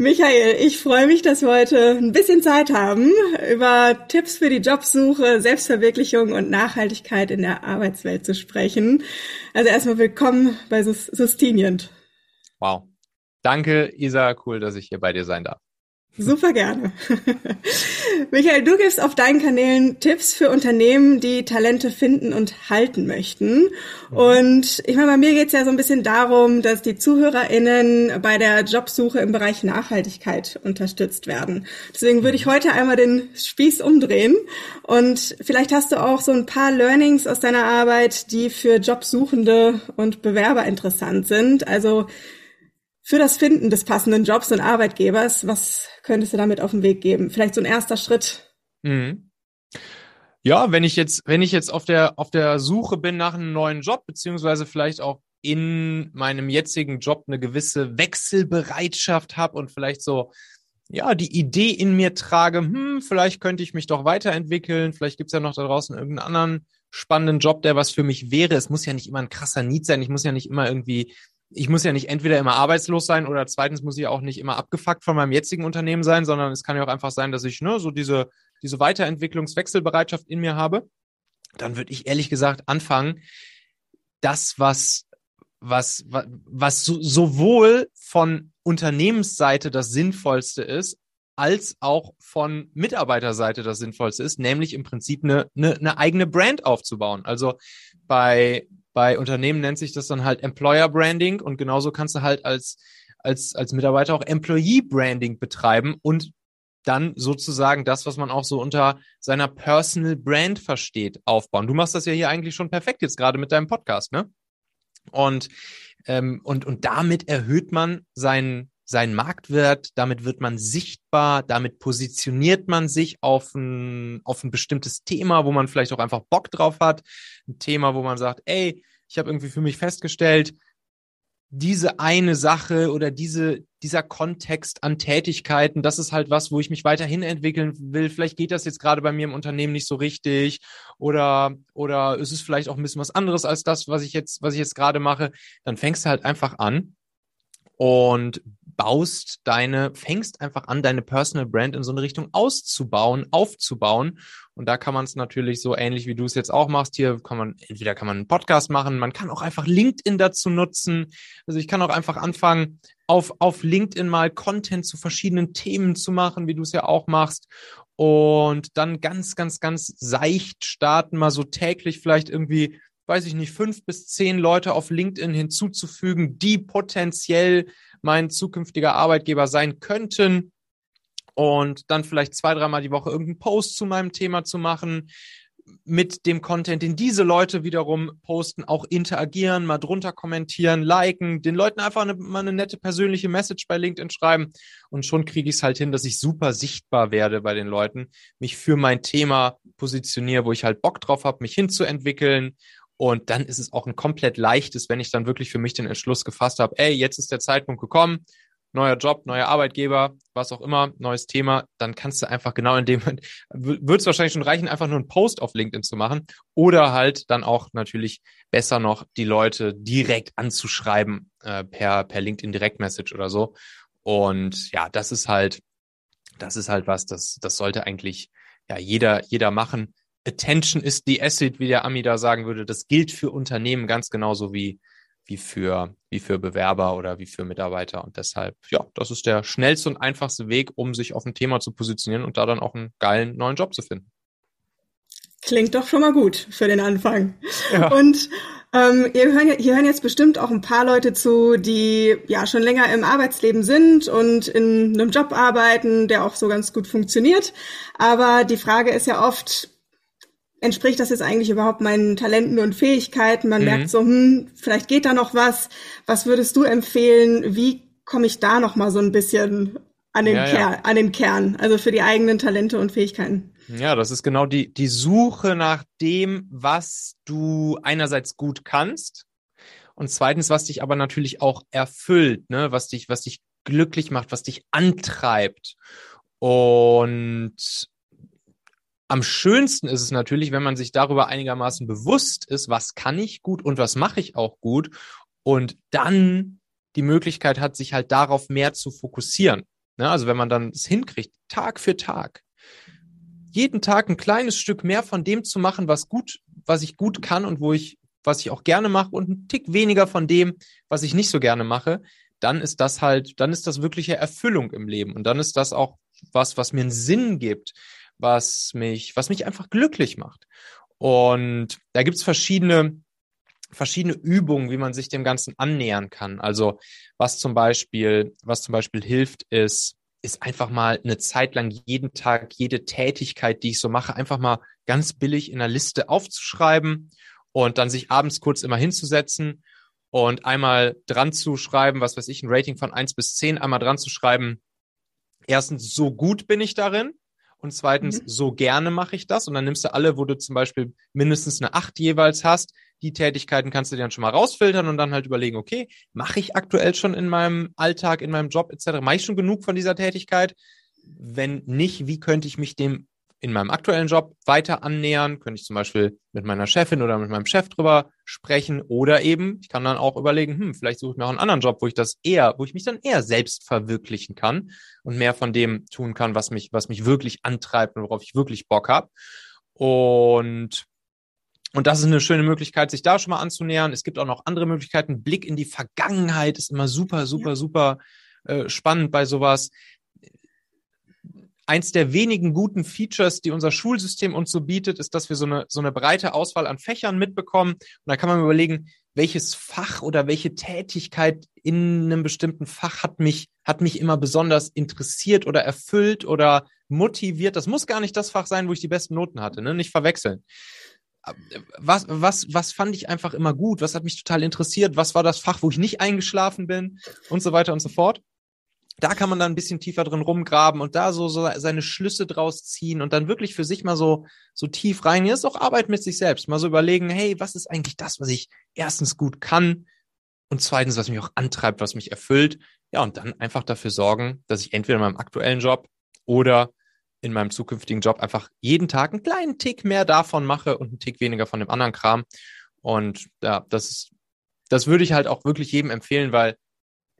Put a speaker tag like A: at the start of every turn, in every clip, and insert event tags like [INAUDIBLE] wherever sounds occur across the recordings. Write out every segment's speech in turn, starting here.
A: Michael, ich freue mich, dass wir heute ein bisschen Zeit haben, über Tipps für die Jobsuche, Selbstverwirklichung und Nachhaltigkeit in der Arbeitswelt zu sprechen. Also erstmal willkommen bei Sustinient.
B: Wow. Danke, Isa. Cool, dass ich hier bei dir sein darf.
A: Super gerne. [LAUGHS] Michael, du gibst auf deinen Kanälen Tipps für Unternehmen, die Talente finden und halten möchten. Und ich meine, bei mir geht es ja so ein bisschen darum, dass die ZuhörerInnen bei der Jobsuche im Bereich Nachhaltigkeit unterstützt werden. Deswegen würde ich heute einmal den Spieß umdrehen. Und vielleicht hast du auch so ein paar Learnings aus deiner Arbeit, die für Jobsuchende und Bewerber interessant sind. Also für das Finden des passenden Jobs und Arbeitgebers, was könntest du damit auf den Weg geben? Vielleicht so ein erster Schritt. Mhm.
B: Ja, wenn ich jetzt, wenn ich jetzt auf der, auf der Suche bin nach einem neuen Job, beziehungsweise vielleicht auch in meinem jetzigen Job eine gewisse Wechselbereitschaft habe und vielleicht so, ja, die Idee in mir trage, hm, vielleicht könnte ich mich doch weiterentwickeln, vielleicht gibt's ja noch da draußen irgendeinen anderen spannenden Job, der was für mich wäre. Es muss ja nicht immer ein krasser Need sein, ich muss ja nicht immer irgendwie ich muss ja nicht entweder immer arbeitslos sein oder zweitens muss ich auch nicht immer abgefuckt von meinem jetzigen Unternehmen sein, sondern es kann ja auch einfach sein, dass ich ne, so diese, diese Weiterentwicklungswechselbereitschaft in mir habe. Dann würde ich ehrlich gesagt anfangen, das, was, was, was, was so, sowohl von Unternehmensseite das Sinnvollste ist, als auch von Mitarbeiterseite das Sinnvollste ist, nämlich im Prinzip eine, eine, eine eigene Brand aufzubauen. Also bei, bei Unternehmen nennt sich das dann halt Employer Branding und genauso kannst du halt als, als, als Mitarbeiter auch Employee Branding betreiben und dann sozusagen das, was man auch so unter seiner Personal Brand versteht, aufbauen. Du machst das ja hier eigentlich schon perfekt jetzt gerade mit deinem Podcast, ne? Und, ähm, und, und damit erhöht man seinen, seinen Marktwert, damit wird man sichtbar, damit positioniert man sich auf ein, auf ein bestimmtes Thema, wo man vielleicht auch einfach Bock drauf hat. Ein Thema, wo man sagt, ey, ich habe irgendwie für mich festgestellt, diese eine Sache oder diese, dieser Kontext an Tätigkeiten, das ist halt was, wo ich mich weiterhin entwickeln will. Vielleicht geht das jetzt gerade bei mir im Unternehmen nicht so richtig oder, oder ist es vielleicht auch ein bisschen was anderes als das, was ich jetzt, was ich jetzt gerade mache. Dann fängst du halt einfach an und baust deine, fängst einfach an, deine Personal Brand in so eine Richtung auszubauen, aufzubauen. Und da kann man es natürlich so ähnlich wie du es jetzt auch machst. Hier kann man, entweder kann man einen Podcast machen, man kann auch einfach LinkedIn dazu nutzen. Also ich kann auch einfach anfangen, auf, auf LinkedIn mal Content zu verschiedenen Themen zu machen, wie du es ja auch machst. Und dann ganz, ganz, ganz seicht starten, mal so täglich vielleicht irgendwie weiß ich nicht, fünf bis zehn Leute auf LinkedIn hinzuzufügen, die potenziell mein zukünftiger Arbeitgeber sein könnten. Und dann vielleicht zwei, dreimal die Woche irgendeinen Post zu meinem Thema zu machen, mit dem Content, den diese Leute wiederum posten, auch interagieren, mal drunter kommentieren, liken, den Leuten einfach eine, mal eine nette persönliche Message bei LinkedIn schreiben und schon kriege ich es halt hin, dass ich super sichtbar werde bei den Leuten, mich für mein Thema positioniere, wo ich halt Bock drauf habe, mich hinzuentwickeln und dann ist es auch ein komplett leichtes, wenn ich dann wirklich für mich den Entschluss gefasst habe, ey, jetzt ist der Zeitpunkt gekommen, neuer Job, neuer Arbeitgeber, was auch immer, neues Thema, dann kannst du einfach genau in dem, [LAUGHS] wird es wahrscheinlich schon reichen, einfach nur einen Post auf LinkedIn zu machen oder halt dann auch natürlich besser noch die Leute direkt anzuschreiben äh, per, per LinkedIn Direktmessage oder so. Und ja, das ist halt, das ist halt was, das, das sollte eigentlich ja jeder, jeder machen. Attention ist the asset, wie der Ami da sagen würde. Das gilt für Unternehmen ganz genauso wie, wie für, wie für Bewerber oder wie für Mitarbeiter. Und deshalb, ja, das ist der schnellste und einfachste Weg, um sich auf ein Thema zu positionieren und da dann auch einen geilen neuen Job zu finden.
A: Klingt doch schon mal gut für den Anfang. Ja. Und ähm, hier, hören, hier hören jetzt bestimmt auch ein paar Leute zu, die ja schon länger im Arbeitsleben sind und in einem Job arbeiten, der auch so ganz gut funktioniert. Aber die Frage ist ja oft, entspricht das jetzt eigentlich überhaupt meinen Talenten und Fähigkeiten? Man mhm. merkt so, hm, vielleicht geht da noch was. Was würdest du empfehlen? Wie komme ich da noch mal so ein bisschen an den, ja, Kern, ja. an den Kern, also für die eigenen Talente und Fähigkeiten?
B: Ja, das ist genau die, die Suche nach dem, was du einerseits gut kannst und zweitens, was dich aber natürlich auch erfüllt, ne, was dich, was dich glücklich macht, was dich antreibt. Und am schönsten ist es natürlich, wenn man sich darüber einigermaßen bewusst ist, was kann ich gut und was mache ich auch gut und dann die Möglichkeit hat, sich halt darauf mehr zu fokussieren. Ne? Also wenn man dann es hinkriegt, Tag für Tag, jeden Tag ein kleines Stück mehr von dem zu machen, was gut, was ich gut kann und wo ich, was ich auch gerne mache und ein Tick weniger von dem, was ich nicht so gerne mache, dann ist das halt, dann ist das wirkliche Erfüllung im Leben und dann ist das auch was, was mir einen Sinn gibt, was mich, was mich einfach glücklich macht. Und da gibt's verschiedene, verschiedene Übungen, wie man sich dem Ganzen annähern kann. Also was zum Beispiel, was zum Beispiel hilft, ist, ist einfach mal eine Zeit lang jeden Tag jede Tätigkeit, die ich so mache, einfach mal ganz billig in einer Liste aufzuschreiben und dann sich abends kurz immer hinzusetzen und einmal dran zu schreiben, was weiß ich, ein Rating von eins bis zehn einmal dran zu schreiben. Erstens, so gut bin ich darin. Und zweitens, mhm. so gerne mache ich das. Und dann nimmst du alle, wo du zum Beispiel mindestens eine acht jeweils hast. Die Tätigkeiten kannst du dir dann schon mal rausfiltern und dann halt überlegen, okay, mache ich aktuell schon in meinem Alltag, in meinem Job etc., mache ich schon genug von dieser Tätigkeit? Wenn nicht, wie könnte ich mich dem in meinem aktuellen Job weiter annähern, könnte ich zum Beispiel mit meiner Chefin oder mit meinem Chef drüber sprechen oder eben, ich kann dann auch überlegen, hm, vielleicht suche ich mir auch einen anderen Job, wo ich das eher, wo ich mich dann eher selbst verwirklichen kann und mehr von dem tun kann, was mich, was mich wirklich antreibt und worauf ich wirklich Bock habe. Und und das ist eine schöne Möglichkeit, sich da schon mal anzunähern. Es gibt auch noch andere Möglichkeiten. Blick in die Vergangenheit ist immer super, super, super äh, spannend bei sowas eins der wenigen guten Features, die unser Schulsystem uns so bietet, ist, dass wir so eine, so eine breite Auswahl an Fächern mitbekommen. Und da kann man überlegen, welches Fach oder welche Tätigkeit in einem bestimmten Fach hat mich, hat mich immer besonders interessiert oder erfüllt oder motiviert. Das muss gar nicht das Fach sein, wo ich die besten Noten hatte, ne? Nicht verwechseln. Was, was, was fand ich einfach immer gut? Was hat mich total interessiert? Was war das Fach, wo ich nicht eingeschlafen bin? Und so weiter und so fort da kann man dann ein bisschen tiefer drin rumgraben und da so, so seine Schlüsse draus ziehen und dann wirklich für sich mal so, so tief rein. Hier ist auch Arbeit mit sich selbst. Mal so überlegen, hey, was ist eigentlich das, was ich erstens gut kann und zweitens, was mich auch antreibt, was mich erfüllt. Ja, und dann einfach dafür sorgen, dass ich entweder in meinem aktuellen Job oder in meinem zukünftigen Job einfach jeden Tag einen kleinen Tick mehr davon mache und einen Tick weniger von dem anderen Kram. Und ja, das ist, das würde ich halt auch wirklich jedem empfehlen, weil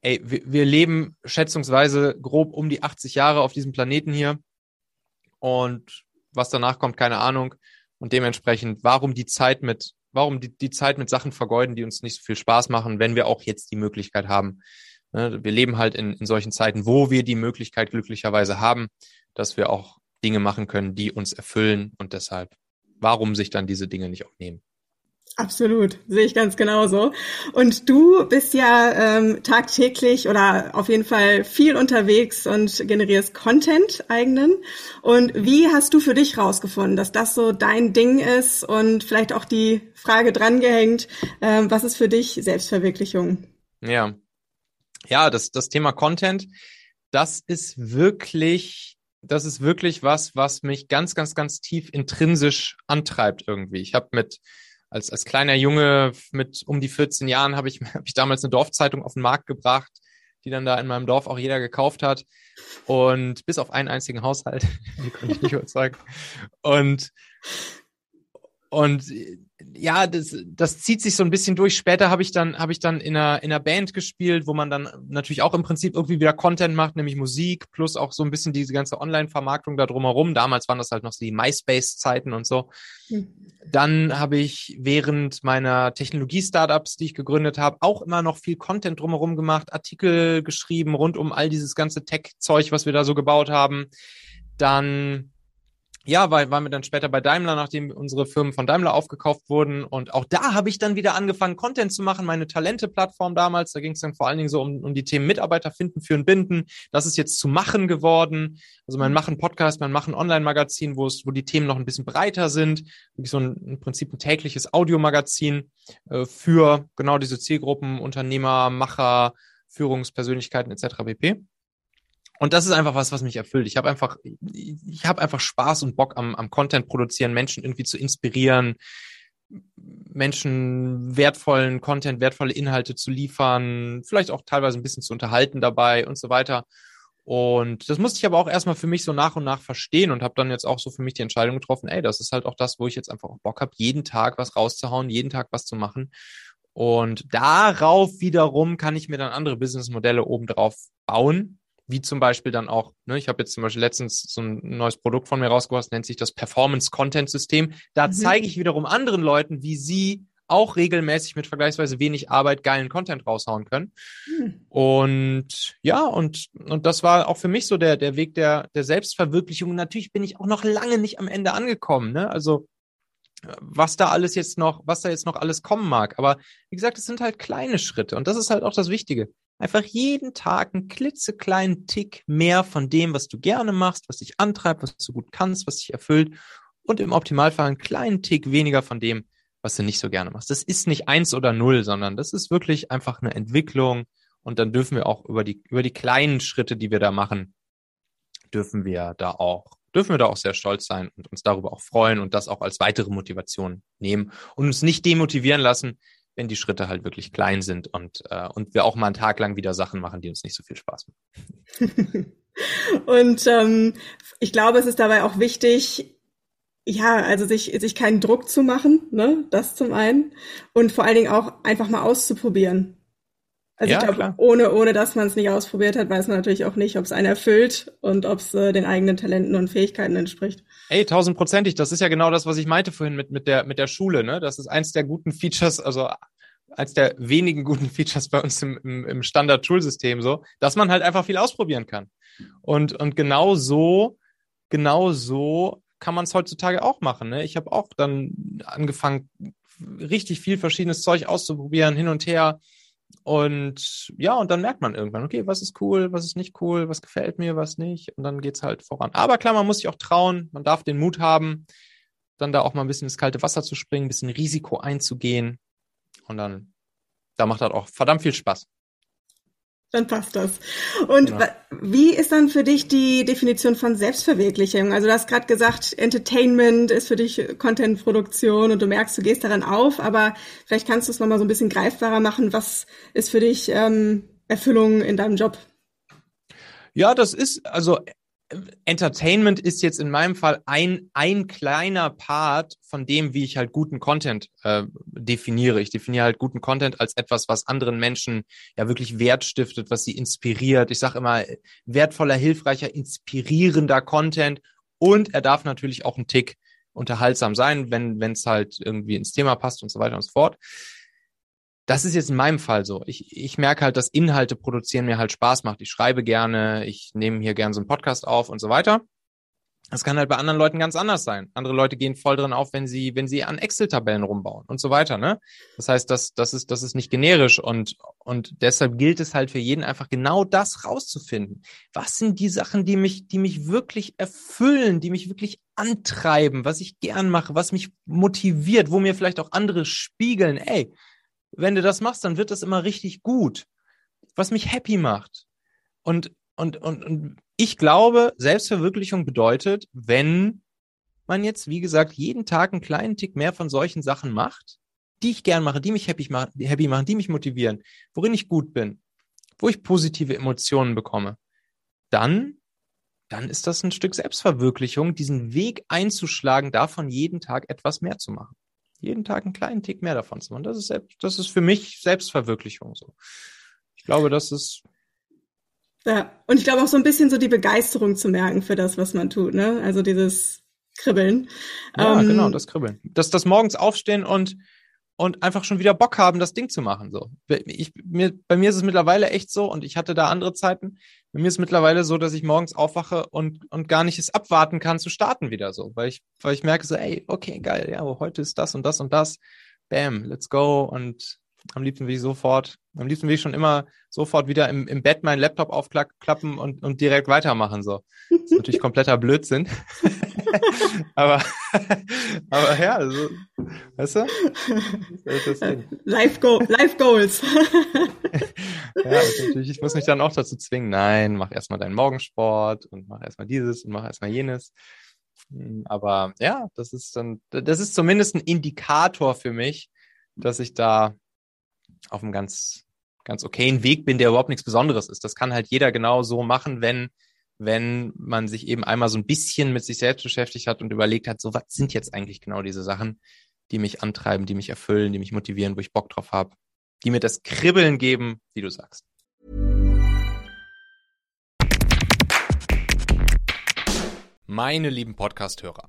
B: ey, wir, wir leben schätzungsweise grob um die 80 Jahre auf diesem Planeten hier. Und was danach kommt, keine Ahnung. Und dementsprechend, warum die Zeit mit, warum die, die Zeit mit Sachen vergeuden, die uns nicht so viel Spaß machen, wenn wir auch jetzt die Möglichkeit haben. Ne, wir leben halt in, in solchen Zeiten, wo wir die Möglichkeit glücklicherweise haben, dass wir auch Dinge machen können, die uns erfüllen. Und deshalb, warum sich dann diese Dinge nicht auch nehmen?
A: Absolut, sehe ich ganz genauso. Und du bist ja ähm, tagtäglich oder auf jeden Fall viel unterwegs und generierst Content eigenen. Und wie hast du für dich rausgefunden, dass das so dein Ding ist und vielleicht auch die Frage drangehängt, ähm, was ist für dich Selbstverwirklichung?
B: Ja, ja, das, das Thema Content, das ist wirklich das ist wirklich was, was mich ganz, ganz, ganz tief intrinsisch antreibt irgendwie. Ich habe mit als, als kleiner Junge mit um die 14 Jahren habe ich, [LAUGHS] hab ich damals eine Dorfzeitung auf den Markt gebracht, die dann da in meinem Dorf auch jeder gekauft hat. Und bis auf einen einzigen Haushalt, [LAUGHS] die konnte ich nicht überzeugen. Und, und ja, das, das zieht sich so ein bisschen durch. Später habe ich dann, habe ich dann in einer, in einer Band gespielt, wo man dann natürlich auch im Prinzip irgendwie wieder Content macht, nämlich Musik, plus auch so ein bisschen diese ganze Online-Vermarktung da drumherum. Damals waren das halt noch so die MySpace-Zeiten und so. Mhm. Dann habe ich während meiner Technologie-Startups, die ich gegründet habe, auch immer noch viel Content drumherum gemacht, Artikel geschrieben rund um all dieses ganze Tech-Zeug, was wir da so gebaut haben. Dann ja, weil waren wir dann später bei Daimler, nachdem unsere Firmen von Daimler aufgekauft wurden. Und auch da habe ich dann wieder angefangen, Content zu machen, meine Talente-Plattform damals. Da ging es dann vor allen Dingen so um, um die Themen Mitarbeiter finden, führen, binden. Das ist jetzt zu machen geworden. Also mein Machen-Podcast, mein Machen-Online-Magazin, wo es, wo die Themen noch ein bisschen breiter sind. Wirklich so ein, im Prinzip ein tägliches Audiomagazin äh, für genau diese Zielgruppen, Unternehmer, Macher, Führungspersönlichkeiten etc. pp. Und das ist einfach was, was mich erfüllt. Ich habe einfach, ich habe einfach Spaß und Bock am, am Content produzieren, Menschen irgendwie zu inspirieren, Menschen wertvollen Content, wertvolle Inhalte zu liefern, vielleicht auch teilweise ein bisschen zu unterhalten dabei und so weiter. Und das musste ich aber auch erstmal für mich so nach und nach verstehen und habe dann jetzt auch so für mich die Entscheidung getroffen, ey, das ist halt auch das, wo ich jetzt einfach auch Bock habe, jeden Tag was rauszuhauen, jeden Tag was zu machen. Und darauf wiederum kann ich mir dann andere Businessmodelle obendrauf bauen, wie zum Beispiel dann auch, ne, ich habe jetzt zum Beispiel letztens so ein neues Produkt von mir rausgebracht, nennt sich das Performance Content System. Da mhm. zeige ich wiederum anderen Leuten, wie sie auch regelmäßig mit vergleichsweise wenig Arbeit geilen Content raushauen können. Mhm. Und ja, und, und das war auch für mich so der, der Weg der, der Selbstverwirklichung. Natürlich bin ich auch noch lange nicht am Ende angekommen. Ne? Also was da alles jetzt noch, was da jetzt noch alles kommen mag. Aber wie gesagt, es sind halt kleine Schritte und das ist halt auch das Wichtige. Einfach jeden Tag einen klitzekleinen Tick mehr von dem, was du gerne machst, was dich antreibt, was du gut kannst, was dich erfüllt und im Optimalfall einen kleinen Tick weniger von dem, was du nicht so gerne machst. Das ist nicht eins oder null, sondern das ist wirklich einfach eine Entwicklung und dann dürfen wir auch über die, über die kleinen Schritte, die wir da machen, dürfen wir da auch dürfen wir da auch sehr stolz sein und uns darüber auch freuen und das auch als weitere Motivation nehmen und uns nicht demotivieren lassen, wenn die Schritte halt wirklich klein sind und, äh, und wir auch mal einen Tag lang wieder Sachen machen, die uns nicht so viel Spaß
A: machen. [LAUGHS] und ähm, ich glaube, es ist dabei auch wichtig, ja, also sich, sich keinen Druck zu machen, ne, das zum einen. Und vor allen Dingen auch einfach mal auszuprobieren. Also ja, ich glaube, ohne, ohne dass man es nicht ausprobiert hat, weiß man natürlich auch nicht, ob es einen erfüllt und ob es äh, den eigenen Talenten und Fähigkeiten entspricht.
B: Ey, tausendprozentig. Das ist ja genau das, was ich meinte vorhin mit, mit, der, mit der Schule. Ne? Das ist eins der guten Features, also eins der wenigen guten [LAUGHS] Features bei uns im, im, im Standard-Schulsystem so, dass man halt einfach viel ausprobieren kann. Und, und genau so, genau so kann man es heutzutage auch machen. Ne? Ich habe auch dann angefangen, richtig viel verschiedenes Zeug auszuprobieren, hin und her und ja, und dann merkt man irgendwann, okay, was ist cool, was ist nicht cool, was gefällt mir, was nicht. Und dann geht's halt voran. Aber klar, man muss sich auch trauen, man darf den Mut haben, dann da auch mal ein bisschen ins kalte Wasser zu springen, ein bisschen Risiko einzugehen. Und dann, da macht das auch verdammt viel Spaß
A: dann passt das. Und genau. wie ist dann für dich die Definition von Selbstverwirklichung? Also du hast gerade gesagt, Entertainment ist für dich Contentproduktion und du merkst, du gehst daran auf, aber vielleicht kannst du es nochmal so ein bisschen greifbarer machen. Was ist für dich ähm, Erfüllung in deinem Job?
B: Ja, das ist, also Entertainment ist jetzt in meinem Fall ein, ein kleiner Part von dem, wie ich halt guten Content äh, definiere. Ich definiere halt guten Content als etwas, was anderen Menschen ja wirklich Wert stiftet, was sie inspiriert. Ich sage immer, wertvoller, hilfreicher, inspirierender Content. Und er darf natürlich auch ein Tick unterhaltsam sein, wenn es halt irgendwie ins Thema passt und so weiter und so fort das ist jetzt in meinem Fall so. Ich, ich merke halt, dass Inhalte produzieren mir halt Spaß macht. Ich schreibe gerne, ich nehme hier gerne so einen Podcast auf und so weiter. Das kann halt bei anderen Leuten ganz anders sein. Andere Leute gehen voll drin auf, wenn sie, wenn sie an Excel-Tabellen rumbauen und so weiter, ne? Das heißt, das, das ist, das ist nicht generisch und, und deshalb gilt es halt für jeden einfach genau das rauszufinden. Was sind die Sachen, die mich, die mich wirklich erfüllen, die mich wirklich antreiben, was ich gern mache, was mich motiviert, wo mir vielleicht auch andere spiegeln, ey, wenn du das machst, dann wird das immer richtig gut. Was mich happy macht. Und, und, und, und ich glaube, Selbstverwirklichung bedeutet, wenn man jetzt, wie gesagt, jeden Tag einen kleinen Tick mehr von solchen Sachen macht, die ich gern mache, die mich happy, machen, happy machen, die mich motivieren, worin ich gut bin, wo ich positive Emotionen bekomme, dann, dann ist das ein Stück Selbstverwirklichung, diesen Weg einzuschlagen, davon jeden Tag etwas mehr zu machen jeden Tag einen kleinen Tick mehr davon zu machen. Das ist, selbst, das ist für mich Selbstverwirklichung so. Ich glaube, das ist.
A: Ja, und ich glaube auch so ein bisschen so die Begeisterung zu merken für das, was man tut, ne? Also dieses Kribbeln.
B: Ja, ähm, genau, das Kribbeln. Das, das morgens aufstehen und, und einfach schon wieder Bock haben, das Ding zu machen. So. Ich, mir, bei mir ist es mittlerweile echt so, und ich hatte da andere Zeiten, bei mir ist mittlerweile so, dass ich morgens aufwache und, und gar nicht es abwarten kann zu starten wieder so, weil ich, weil ich merke so, ey, okay, geil, ja, heute ist das und das und das. Bam, let's go. Und am liebsten will ich sofort, am liebsten will ich schon immer sofort wieder im, im Bett meinen Laptop aufklappen und, und direkt weitermachen. So. Das ist natürlich kompletter Blödsinn. [LAUGHS] aber, aber ja, also, weißt du?
A: Das Life, Go Life Goals. [LAUGHS]
B: ja, natürlich, ich muss mich dann auch dazu zwingen, nein, mach erstmal deinen Morgensport und mach erstmal dieses und mach erstmal jenes. Hm, aber ja, das ist dann, das ist zumindest ein Indikator für mich, dass ich da auf einem ganz, ganz okayen Weg bin, der überhaupt nichts Besonderes ist. Das kann halt jeder genau so machen, wenn, wenn man sich eben einmal so ein bisschen mit sich selbst beschäftigt hat und überlegt hat, so was sind jetzt eigentlich genau diese Sachen, die mich antreiben, die mich erfüllen, die mich motivieren, wo ich Bock drauf habe, die mir das Kribbeln geben, wie du sagst. Meine lieben Podcast-Hörer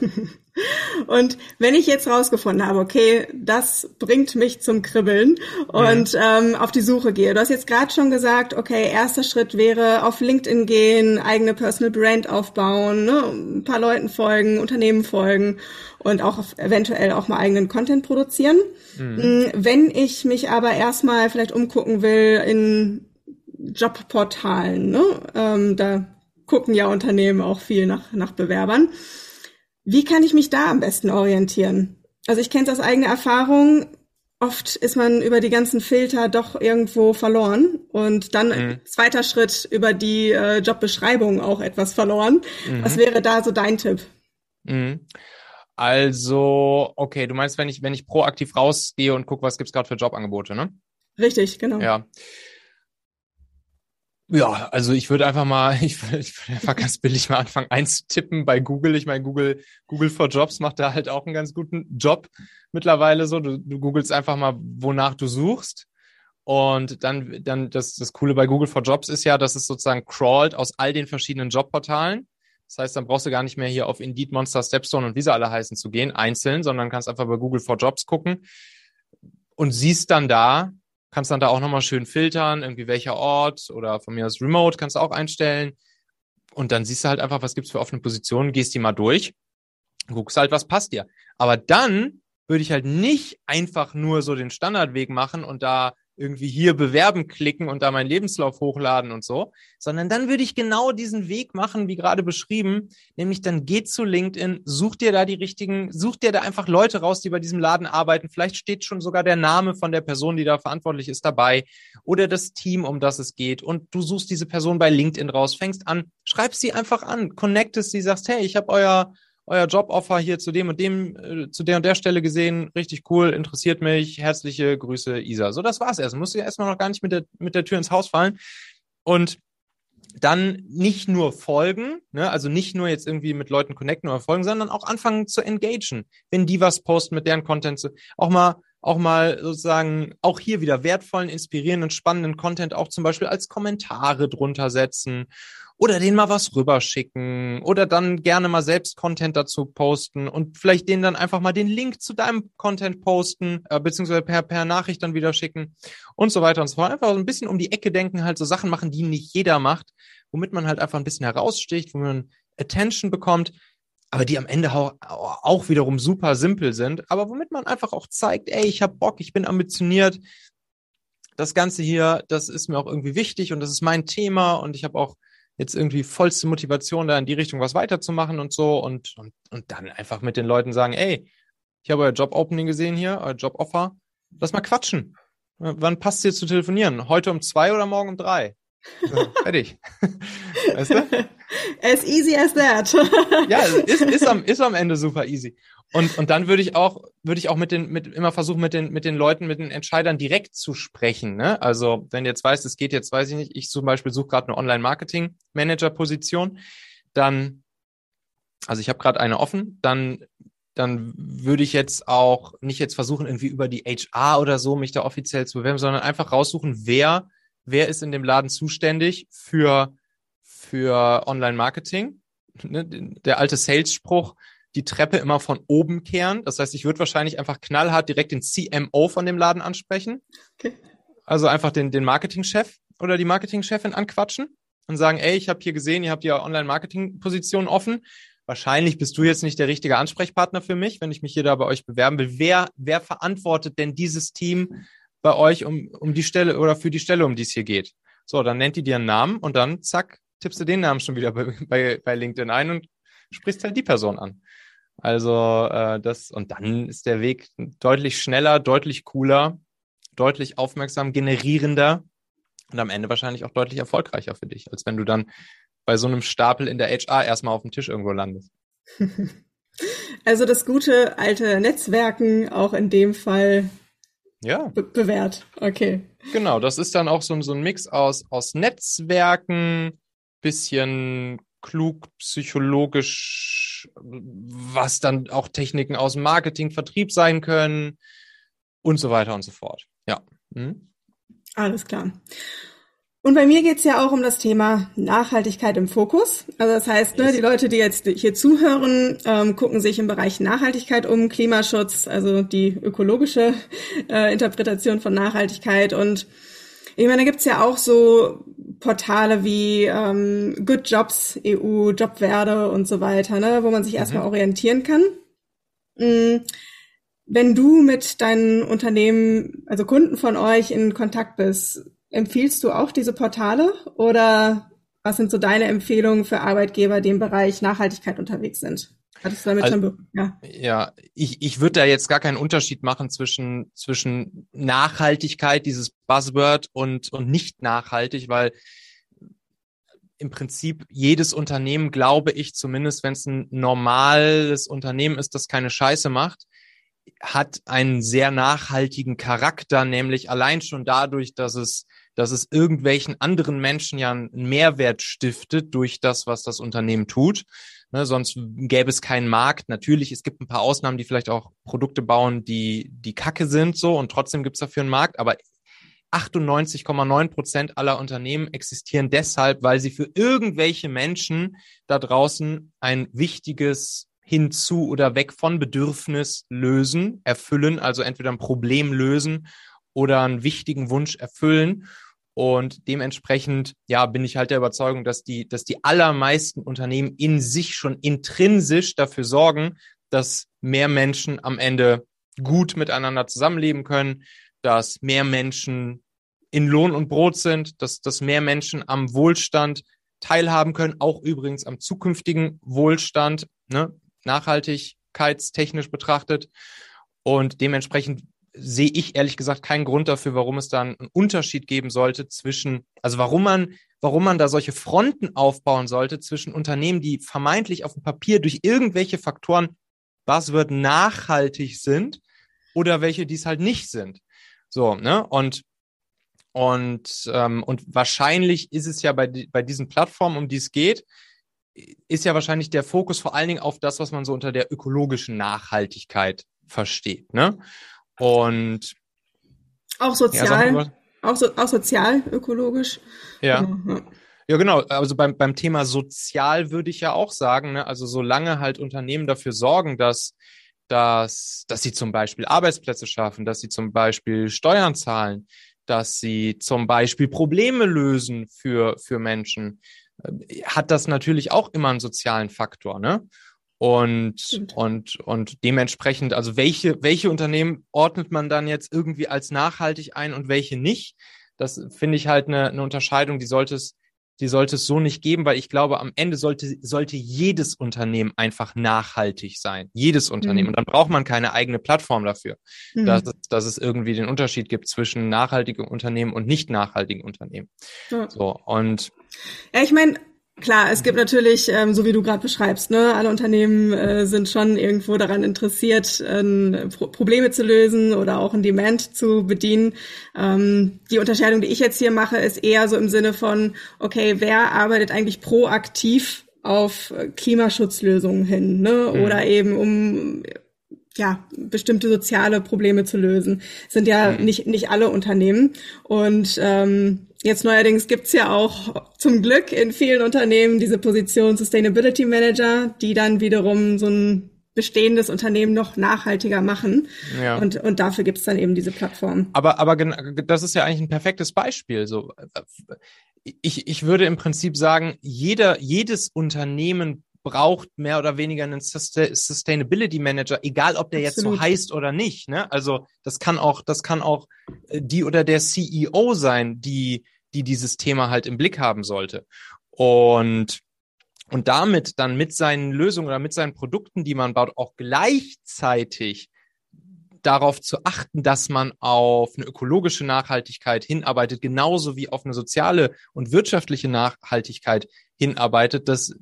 B: [LAUGHS]
A: Und wenn ich jetzt rausgefunden habe, okay, das bringt mich zum Kribbeln und mhm. ähm, auf die Suche gehe. Du hast jetzt gerade schon gesagt, okay, erster Schritt wäre auf LinkedIn gehen, eigene Personal Brand aufbauen, ne, ein paar Leuten folgen, Unternehmen folgen und auch eventuell auch mal eigenen Content produzieren. Mhm. Mm, wenn ich mich aber erstmal vielleicht umgucken will in Jobportalen, ne, ähm, da gucken ja Unternehmen auch viel nach, nach Bewerbern. Wie kann ich mich da am besten orientieren? Also ich kenne es aus eigener Erfahrung. Oft ist man über die ganzen Filter doch irgendwo verloren und dann mhm. zweiter Schritt über die äh, Jobbeschreibung auch etwas verloren. Mhm. Was wäre da so dein Tipp?
B: Mhm. Also, okay, du meinst, wenn ich, wenn ich proaktiv rausgehe und gucke, was gibt's gerade für Jobangebote, ne?
A: Richtig, genau.
B: Ja. Ja, also ich würde einfach mal, [LAUGHS] ich würde, ich einfach ganz billig mal anfangen einzutippen bei Google. Ich meine, Google, Google for Jobs macht da halt auch einen ganz guten Job mittlerweile so. Du, du googelst einfach mal, wonach du suchst. Und dann, dann das, das Coole bei Google for Jobs ist ja, dass es sozusagen crawlt aus all den verschiedenen Jobportalen. Das heißt, dann brauchst du gar nicht mehr hier auf Indeed, Monster, Stepstone und wie sie alle heißen zu gehen, einzeln, sondern kannst einfach bei Google for Jobs gucken und siehst dann da, kannst dann da auch nochmal schön filtern, irgendwie welcher Ort oder von mir aus Remote kannst du auch einstellen. Und dann siehst du halt einfach, was gibt's für offene Positionen, gehst die mal durch, guckst halt, was passt dir. Aber dann würde ich halt nicht einfach nur so den Standardweg machen und da irgendwie hier bewerben klicken und da meinen Lebenslauf hochladen und so, sondern dann würde ich genau diesen Weg machen, wie gerade beschrieben, nämlich dann geht zu LinkedIn, such dir da die richtigen, such dir da einfach Leute raus, die bei diesem Laden arbeiten. Vielleicht steht schon sogar der Name von der Person, die da verantwortlich ist, dabei oder das Team, um das es geht und du suchst diese Person bei LinkedIn raus, fängst an, schreibst sie einfach an, connectest sie, sagst, hey, ich habe euer euer Joboffer hier zu dem und dem, äh, zu der und der Stelle gesehen, richtig cool, interessiert mich, herzliche Grüße, Isa. So, das war's erst. Musst du ja erstmal noch gar nicht mit der, mit der Tür ins Haus fallen. Und dann nicht nur folgen, ne, also nicht nur jetzt irgendwie mit Leuten connecten oder folgen, sondern auch anfangen zu engagen. Wenn die was posten mit deren Content, auch mal, auch mal sozusagen, auch hier wieder wertvollen, inspirierenden, spannenden Content auch zum Beispiel als Kommentare drunter setzen oder denen mal was rüberschicken oder dann gerne mal selbst Content dazu posten und vielleicht denen dann einfach mal den Link zu deinem Content posten, äh, beziehungsweise per, per Nachricht dann wieder schicken und so weiter und so fort. Einfach so ein bisschen um die Ecke denken, halt so Sachen machen, die nicht jeder macht, womit man halt einfach ein bisschen heraussticht, wo man Attention bekommt, aber die am Ende auch, wiederum super simpel sind, aber womit man einfach auch zeigt, ey, ich hab Bock, ich bin ambitioniert, das Ganze hier, das ist mir auch irgendwie wichtig und das ist mein Thema und ich habe auch jetzt irgendwie vollste Motivation, da in die Richtung was weiterzumachen und so und, und, und dann einfach mit den Leuten sagen, ey, ich habe euer Job-Opening gesehen hier, euer Job-Offer, lass mal quatschen. Wann passt es dir zu telefonieren? Heute um zwei oder morgen um drei? So, [LAUGHS] fertig.
A: weißt du? [LAUGHS] As easy as that.
B: ja, ist, ist, am, ist am Ende super easy. Und, und dann würde ich auch, würde ich auch mit den, mit, immer versuchen, mit den, mit den Leuten, mit den Entscheidern direkt zu sprechen. Ne? Also, wenn du jetzt weißt, es geht jetzt, weiß ich nicht, ich zum Beispiel suche gerade eine Online-Marketing-Manager-Position, dann, also ich habe gerade eine offen, dann dann würde ich jetzt auch nicht jetzt versuchen, irgendwie über die HR oder so mich da offiziell zu bewerben, sondern einfach raussuchen, wer, wer ist in dem Laden zuständig für, für Online-Marketing. Ne? Der alte Sales-Spruch, die Treppe immer von oben kehren. Das heißt, ich würde wahrscheinlich einfach knallhart direkt den CMO von dem Laden ansprechen. Okay. Also einfach den, den Marketingchef oder die Marketingchefin anquatschen und sagen, ey, ich habe hier gesehen, ihr habt ja Online-Marketing-Positionen offen. wahrscheinlich bist du jetzt nicht der richtige Ansprechpartner für mich, wenn ich mich hier da bei euch bewerben will. Wer, wer verantwortet denn dieses Team bei euch um, um die Stelle oder für die Stelle, um die es hier geht? So, dann nennt die dir einen Namen und dann zack, tippst du den Namen schon wieder bei, bei, bei LinkedIn ein und sprichst halt die Person an. Also äh, das und dann ist der Weg deutlich schneller, deutlich cooler, deutlich aufmerksam generierender und am Ende wahrscheinlich auch deutlich erfolgreicher für dich, als wenn du dann bei so einem Stapel in der HR erstmal auf dem Tisch irgendwo landest. [LAUGHS]
A: Also das gute alte Netzwerken auch in dem Fall
B: ja.
A: Be bewährt. Okay.
B: Genau, das ist dann auch so, so ein Mix aus, aus Netzwerken, bisschen klug, psychologisch, was dann auch Techniken aus Marketing, Vertrieb sein können und so weiter und so fort. Ja. Mhm.
A: Alles klar. Und bei mir geht's ja auch um das Thema Nachhaltigkeit im Fokus. Also das heißt, ne, die Leute, die jetzt hier zuhören, ähm, gucken sich im Bereich Nachhaltigkeit um, Klimaschutz, also die ökologische äh, Interpretation von Nachhaltigkeit. Und ich meine, da gibt's ja auch so Portale wie ähm, Good Jobs, EU, Jobwerde und so weiter, ne, wo man sich mhm. erstmal orientieren kann. Mhm. Wenn du mit deinen Unternehmen, also Kunden von euch in Kontakt bist, Empfiehlst du auch diese Portale oder was sind so deine Empfehlungen für Arbeitgeber, die im Bereich Nachhaltigkeit unterwegs sind?
B: Hattest du damit also, schon ja. ja, ich, ich würde da jetzt gar keinen Unterschied machen zwischen, zwischen Nachhaltigkeit, dieses Buzzword und, und nicht nachhaltig, weil im Prinzip jedes Unternehmen, glaube ich zumindest, wenn es ein normales Unternehmen ist, das keine Scheiße macht, hat einen sehr nachhaltigen Charakter, nämlich allein schon dadurch, dass es dass es irgendwelchen anderen Menschen ja einen Mehrwert stiftet durch das, was das Unternehmen tut. Ne, sonst gäbe es keinen Markt. Natürlich, es gibt ein paar Ausnahmen, die vielleicht auch Produkte bauen, die, die Kacke sind, so, und trotzdem gibt es dafür einen Markt. Aber 98,9 Prozent aller Unternehmen existieren deshalb, weil sie für irgendwelche Menschen da draußen ein wichtiges hinzu oder weg von Bedürfnis lösen, erfüllen, also entweder ein Problem lösen oder einen wichtigen Wunsch erfüllen. Und dementsprechend, ja, bin ich halt der Überzeugung, dass die, dass die allermeisten Unternehmen in sich schon intrinsisch dafür sorgen, dass mehr Menschen am Ende gut miteinander zusammenleben können, dass mehr Menschen in Lohn und Brot sind, dass, dass mehr Menschen am Wohlstand teilhaben können, auch übrigens am zukünftigen Wohlstand, ne, nachhaltigkeitstechnisch betrachtet. Und dementsprechend sehe ich ehrlich gesagt keinen Grund dafür, warum es da einen Unterschied geben sollte zwischen, also warum man, warum man da solche Fronten aufbauen sollte zwischen Unternehmen, die vermeintlich auf dem Papier durch irgendwelche Faktoren Buzzword nachhaltig sind oder welche, die es halt nicht sind. So, ne? Und und, ähm, und wahrscheinlich ist es ja bei, bei diesen Plattformen, um die es geht, ist ja wahrscheinlich der Fokus vor allen Dingen auf das, was man so unter der ökologischen Nachhaltigkeit versteht. Ne? Und
A: auch sozial, ja, auch, so, auch sozial, ökologisch.
B: Ja. Genau, ja. Ja, genau. Also beim, beim Thema sozial würde ich ja auch sagen, ne, also solange halt Unternehmen dafür sorgen, dass, dass, dass sie zum Beispiel Arbeitsplätze schaffen, dass sie zum Beispiel Steuern zahlen, dass sie zum Beispiel Probleme lösen für, für Menschen, äh, hat das natürlich auch immer einen sozialen Faktor, ne? Und, und, und dementsprechend, also welche, welche Unternehmen ordnet man dann jetzt irgendwie als nachhaltig ein und welche nicht? Das finde ich halt eine, eine Unterscheidung, die sollte es, die sollte es so nicht geben, weil ich glaube, am Ende sollte, sollte jedes Unternehmen einfach nachhaltig sein. Jedes Unternehmen. Mhm. Und dann braucht man keine eigene Plattform dafür, mhm. dass, es, dass es irgendwie den Unterschied gibt zwischen nachhaltigen Unternehmen und nicht nachhaltigen Unternehmen. Ja. So, und.
A: Ja, ich meine, Klar, es gibt natürlich, ähm, so wie du gerade beschreibst, ne, alle Unternehmen äh, sind schon irgendwo daran interessiert, äh, Pro Probleme zu lösen oder auch ein Demand zu bedienen. Ähm, die Unterscheidung, die ich jetzt hier mache, ist eher so im Sinne von, okay, wer arbeitet eigentlich proaktiv auf Klimaschutzlösungen hin, ne? Mhm. Oder eben um ja, bestimmte soziale Probleme zu lösen. sind ja mhm. nicht, nicht alle Unternehmen. Und ähm, jetzt neuerdings gibt's ja auch zum Glück in vielen Unternehmen diese Position Sustainability Manager, die dann wiederum so ein bestehendes Unternehmen noch nachhaltiger machen. Ja. Und, und dafür gibt's dann eben diese Plattform.
B: Aber, aber das ist ja eigentlich ein perfektes Beispiel. So, ich, ich würde im Prinzip sagen, jeder, jedes Unternehmen braucht mehr oder weniger einen Sustainability Manager, egal ob der Absolut. jetzt so heißt oder nicht. Ne? Also das kann auch, das kann auch äh, die oder der CEO sein, die, die dieses Thema halt im Blick haben sollte. Und und damit dann mit seinen Lösungen oder mit seinen Produkten, die man baut, auch gleichzeitig darauf zu achten, dass man auf eine ökologische Nachhaltigkeit hinarbeitet, genauso wie auf eine soziale und wirtschaftliche Nachhaltigkeit hinarbeitet. Das,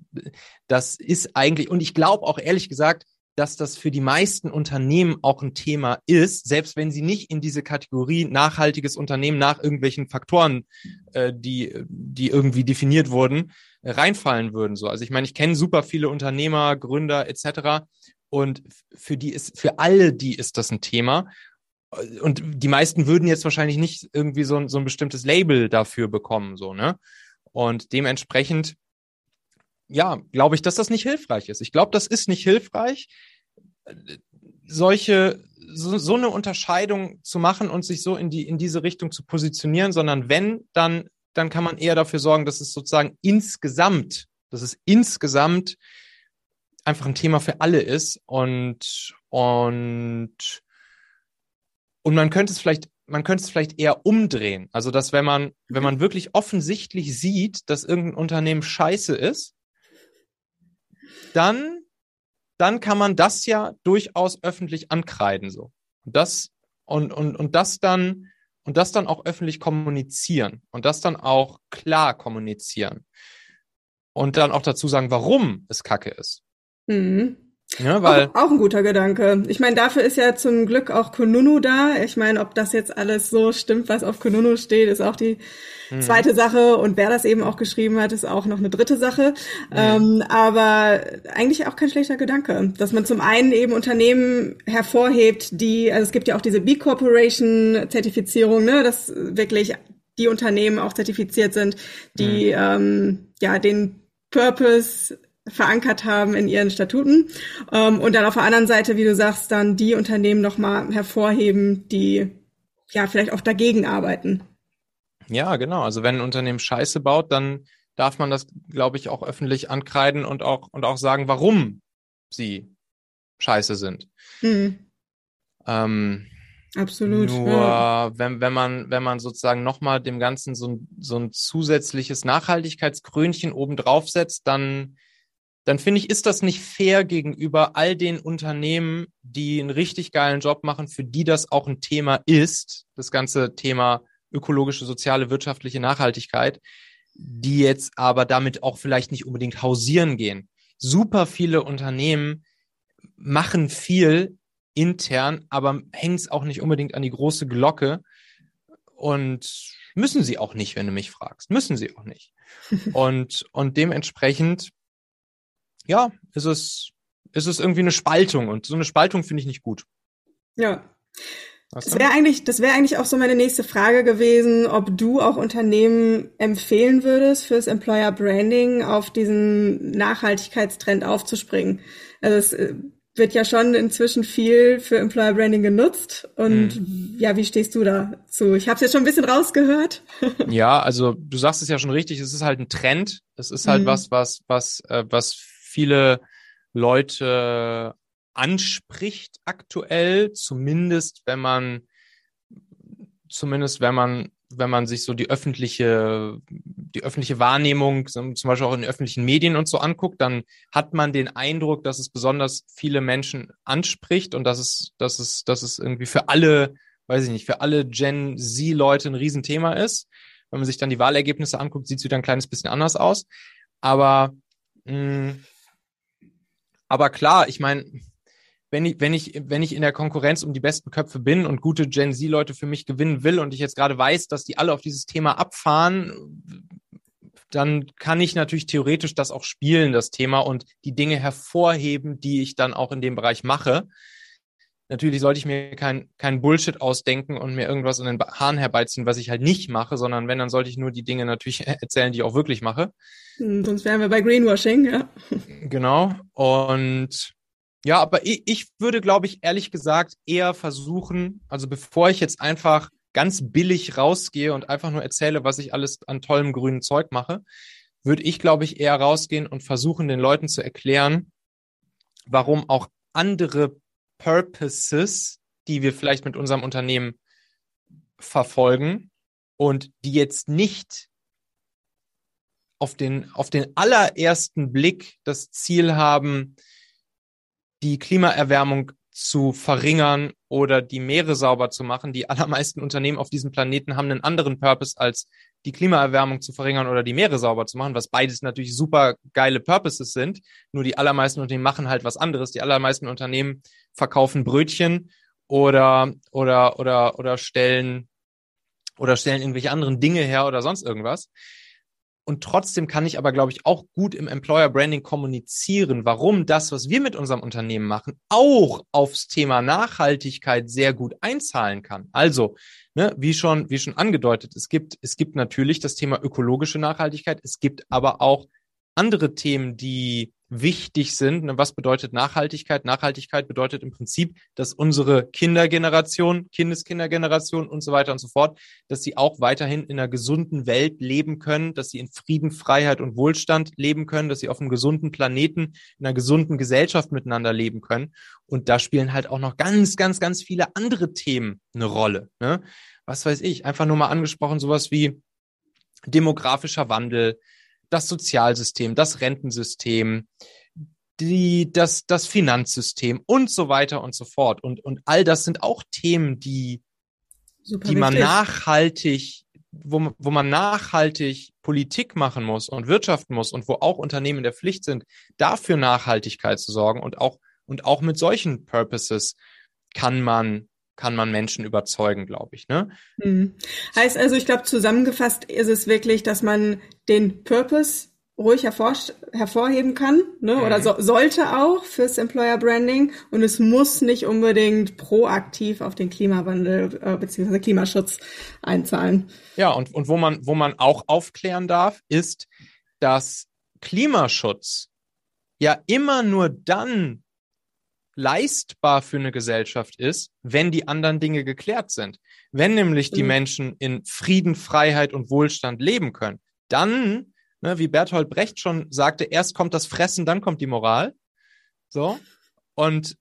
B: das ist eigentlich, und ich glaube auch ehrlich gesagt, dass das für die meisten Unternehmen auch ein Thema ist, selbst wenn sie nicht in diese Kategorie nachhaltiges Unternehmen nach irgendwelchen Faktoren, äh, die, die irgendwie definiert wurden, äh, reinfallen würden. So, also ich meine, ich kenne super viele Unternehmer, Gründer etc. Und für die ist, für alle die ist das ein Thema. Und die meisten würden jetzt wahrscheinlich nicht irgendwie so, ein so ein bestimmtes Label dafür bekommen, so, ne? Und dementsprechend ja, glaube ich, dass das nicht hilfreich ist. Ich glaube, das ist nicht hilfreich, solche, so, so eine Unterscheidung zu machen und sich so in die, in diese Richtung zu positionieren, sondern wenn, dann, dann kann man eher dafür sorgen, dass es sozusagen insgesamt, dass es insgesamt einfach ein Thema für alle ist und, und, und man könnte es vielleicht man könnte es vielleicht eher umdrehen. Also, dass wenn man, wenn man wirklich offensichtlich sieht, dass irgendein Unternehmen scheiße ist, dann, dann kann man das ja durchaus öffentlich ankreiden, so. Und das, und, und, und das dann, und das dann auch öffentlich kommunizieren und das dann auch klar kommunizieren und dann auch dazu sagen, warum es Kacke ist.
A: Mhm. Ja, weil auch, auch ein guter Gedanke. Ich meine, dafür ist ja zum Glück auch Kununu da. Ich meine, ob das jetzt alles so stimmt, was auf Kununu steht, ist auch die mhm. zweite Sache. Und wer das eben auch geschrieben hat, ist auch noch eine dritte Sache. Mhm. Ähm, aber eigentlich auch kein schlechter Gedanke, dass man zum einen eben Unternehmen hervorhebt, die, also es gibt ja auch diese B Corporation Zertifizierung, ne, dass wirklich die Unternehmen auch zertifiziert sind, die mhm. ähm, ja den Purpose verankert haben in ihren Statuten ähm, und dann auf der anderen Seite, wie du sagst, dann die Unternehmen nochmal hervorheben, die ja vielleicht auch dagegen arbeiten.
B: Ja, genau. Also wenn ein Unternehmen Scheiße baut, dann darf man das, glaube ich, auch öffentlich ankreiden und auch und auch sagen, warum sie Scheiße sind. Mhm. Ähm,
A: Absolut.
B: Nur ja. wenn, wenn man, wenn man sozusagen nochmal dem Ganzen so ein, so ein zusätzliches Nachhaltigkeitskrönchen obendrauf setzt, dann dann finde ich, ist das nicht fair gegenüber all den Unternehmen, die einen richtig geilen Job machen, für die das auch ein Thema ist, das ganze Thema ökologische, soziale, wirtschaftliche Nachhaltigkeit, die jetzt aber damit auch vielleicht nicht unbedingt hausieren gehen. Super viele Unternehmen machen viel intern, aber hängen es auch nicht unbedingt an die große Glocke und müssen sie auch nicht, wenn du mich fragst. Müssen sie auch nicht. [LAUGHS] und, und dementsprechend ja, ist es, ist es irgendwie eine Spaltung und so eine Spaltung finde ich nicht gut.
A: Ja. Das wäre eigentlich, das wäre eigentlich auch so meine nächste Frage gewesen, ob du auch Unternehmen empfehlen würdest, fürs Employer Branding auf diesen Nachhaltigkeitstrend aufzuspringen. Also es äh, wird ja schon inzwischen viel für Employer Branding genutzt. Und mhm. ja, wie stehst du dazu? Ich habe es jetzt schon ein bisschen rausgehört.
B: ja, also du sagst es ja schon richtig, es ist halt ein Trend. Es ist halt mhm. was, was, was, äh, was viele Leute anspricht aktuell, zumindest wenn man, zumindest wenn man, wenn man sich so die öffentliche, die öffentliche Wahrnehmung, zum Beispiel auch in den öffentlichen Medien und so anguckt, dann hat man den Eindruck, dass es besonders viele Menschen anspricht und dass es, dass es, dass es irgendwie für alle, weiß ich nicht, für alle Gen Z-Leute ein Riesenthema ist. Wenn man sich dann die Wahlergebnisse anguckt, sieht es wieder ein kleines bisschen anders aus. Aber mh, mm, aber klar, ich meine, wenn ich, wenn ich, wenn ich in der Konkurrenz um die besten Köpfe bin und gute Gen Z-Leute für mich gewinnen will und ich jetzt gerade weiß, dass die alle auf dieses Thema abfahren, dann kann ich natürlich theoretisch das auch spielen, das Thema, und die Dinge hervorheben, die ich dann auch in dem Bereich mache. Natürlich sollte ich mir kein, kein Bullshit ausdenken und mir irgendwas in den Haaren herbeiziehen, was ich halt nicht mache, sondern wenn, dann sollte ich nur die Dinge natürlich [LAUGHS] erzählen, die ich auch wirklich mache.
A: Hm, sonst wären wir bei Greenwashing, ja. [LAUGHS]
B: Genau. Und ja, aber ich, ich würde, glaube ich, ehrlich gesagt eher versuchen, also bevor ich jetzt einfach ganz billig rausgehe und einfach nur erzähle, was ich alles an tollem grünen Zeug mache, würde ich, glaube ich, eher rausgehen und versuchen, den Leuten zu erklären, warum auch andere Purposes, die wir vielleicht mit unserem Unternehmen verfolgen und die jetzt nicht auf den, auf den allerersten Blick das Ziel haben, die Klimaerwärmung zu verringern oder die Meere sauber zu machen. Die [LAUGHS] allermeisten Unternehmen auf diesem Planeten haben einen anderen Purpose als die Klimaerwärmung zu verringern oder die Meere sauber zu machen, was beides natürlich super geile Purposes sind. Nur die allermeisten Unternehmen machen halt was anderes. Die allermeisten Unternehmen verkaufen Brötchen oder, oder, oder, oder stellen, oder stellen irgendwelche anderen Dinge her oder sonst irgendwas. Und trotzdem kann ich aber, glaube ich, auch gut im Employer Branding kommunizieren, warum das, was wir mit unserem Unternehmen machen, auch aufs Thema Nachhaltigkeit sehr gut einzahlen kann. Also, ne, wie schon, wie schon angedeutet, es gibt, es gibt natürlich das Thema ökologische Nachhaltigkeit. Es gibt aber auch andere Themen, die wichtig sind. Was bedeutet Nachhaltigkeit? Nachhaltigkeit bedeutet im Prinzip, dass unsere Kindergeneration, Kindeskindergeneration und so weiter und so fort, dass sie auch weiterhin in einer gesunden Welt leben können, dass sie in Frieden, Freiheit und Wohlstand leben können, dass sie auf einem gesunden Planeten, in einer gesunden Gesellschaft miteinander leben können. Und da spielen halt auch noch ganz, ganz, ganz viele andere Themen eine Rolle. Ne? Was weiß ich, einfach nur mal angesprochen, sowas wie demografischer Wandel, das Sozialsystem, das Rentensystem, die, das, das Finanzsystem und so weiter und so fort. Und, und all das sind auch Themen, die, Super die man nachhaltig, wo, wo man nachhaltig Politik machen muss und wirtschaften muss und wo auch Unternehmen in der Pflicht sind, dafür Nachhaltigkeit zu sorgen und auch, und auch mit solchen Purposes kann man kann man Menschen überzeugen, glaube ich. Ne?
A: Hm. Heißt also, ich glaube, zusammengefasst ist es wirklich, dass man den Purpose ruhig hervor, hervorheben kann, ne? oder so, sollte auch fürs Employer Branding und es muss nicht unbedingt proaktiv auf den Klimawandel äh, bzw. Klimaschutz einzahlen.
B: Ja, und, und wo man, wo man auch aufklären darf, ist, dass Klimaschutz ja immer nur dann leistbar für eine Gesellschaft ist, wenn die anderen Dinge geklärt sind. Wenn nämlich die mhm. Menschen in Frieden, Freiheit und Wohlstand leben können, dann, ne, wie Berthold Brecht schon sagte, erst kommt das Fressen, dann kommt die Moral. So. Und,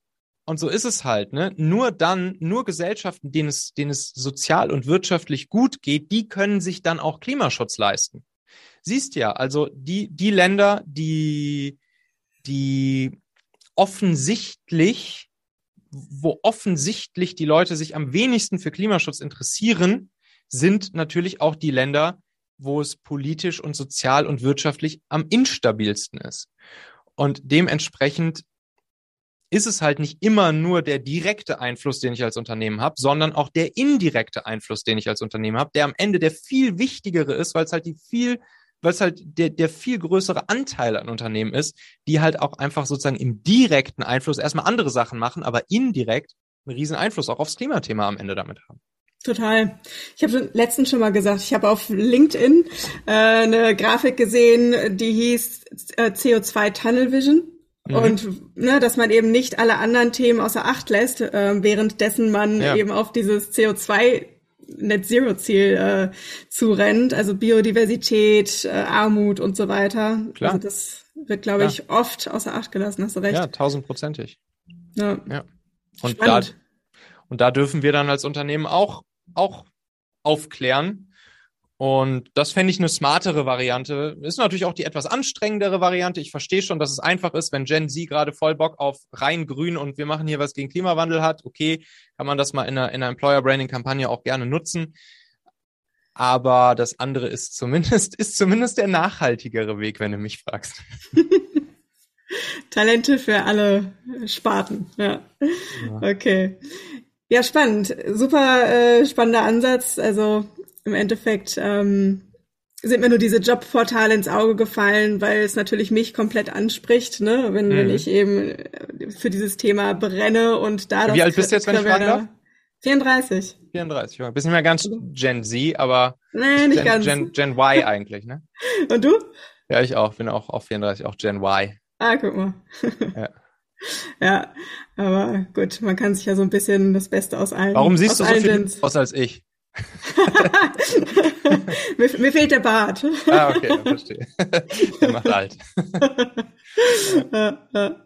B: und so ist es halt, ne? Nur dann, nur Gesellschaften, denen es, denen es sozial und wirtschaftlich gut geht, die können sich dann auch Klimaschutz leisten. Siehst ja, also die, die Länder, die, die offensichtlich, wo offensichtlich die Leute sich am wenigsten für Klimaschutz interessieren, sind natürlich auch die Länder, wo es politisch und sozial und wirtschaftlich am instabilsten ist. Und dementsprechend ist es halt nicht immer nur der direkte Einfluss, den ich als Unternehmen habe, sondern auch der indirekte Einfluss, den ich als Unternehmen habe, der am Ende der viel wichtigere ist, weil es halt die viel weil es halt der, der viel größere Anteil an Unternehmen ist, die halt auch einfach sozusagen im direkten Einfluss erstmal andere Sachen machen, aber indirekt einen riesen Einfluss auch aufs Klimathema am Ende damit haben.
A: Total. Ich habe letztens schon mal gesagt, ich habe auf LinkedIn äh, eine Grafik gesehen, die hieß äh, CO2 Tunnel Vision. Mhm. Und ne, dass man eben nicht alle anderen Themen außer Acht lässt, äh, währenddessen man ja. eben auf dieses CO2 Net Zero Ziel äh, zurennt, also Biodiversität, äh, Armut und so weiter. Klar. Also das wird, glaube ich, oft außer Acht gelassen, hast du recht.
B: Ja, tausendprozentig. Ja. ja. Und da, und da dürfen wir dann als Unternehmen auch, auch aufklären, und das fände ich eine smartere Variante. Ist natürlich auch die etwas anstrengendere Variante. Ich verstehe schon, dass es einfach ist, wenn Gen Z gerade voll Bock auf rein grün und wir machen hier was gegen Klimawandel hat. Okay, kann man das mal in einer, in einer Employer Branding Kampagne auch gerne nutzen. Aber das andere ist zumindest, [LAUGHS] ist zumindest der nachhaltigere Weg, wenn du mich fragst. [LAUGHS]
A: Talente für alle Sparten. Ja. ja. Okay. Ja, spannend. Super äh, spannender Ansatz. Also im Endeffekt ähm, sind mir nur diese Jobportale ins Auge gefallen, weil es natürlich mich komplett anspricht, ne? wenn, mhm. wenn ich eben äh, für dieses Thema brenne und da
B: Wie alt bist du jetzt, wenn ich fragen darf?
A: 34.
B: 34, ja. Bist nicht mehr ganz Gen Z, aber
A: nee, nicht
B: Gen,
A: ganz.
B: Gen, Gen Y eigentlich, ne? [LAUGHS]
A: Und du?
B: Ja, ich auch. Bin auch auf 34, auch Gen Y.
A: Ah, guck mal. [LAUGHS] ja. ja, aber gut, man kann sich ja so ein bisschen das Beste aus allen.
B: Warum siehst du so viel aus als ich? [LAUGHS]
A: mir, mir, fehlt der Bart.
B: ah, okay, verstehe. der macht alt. [LAUGHS]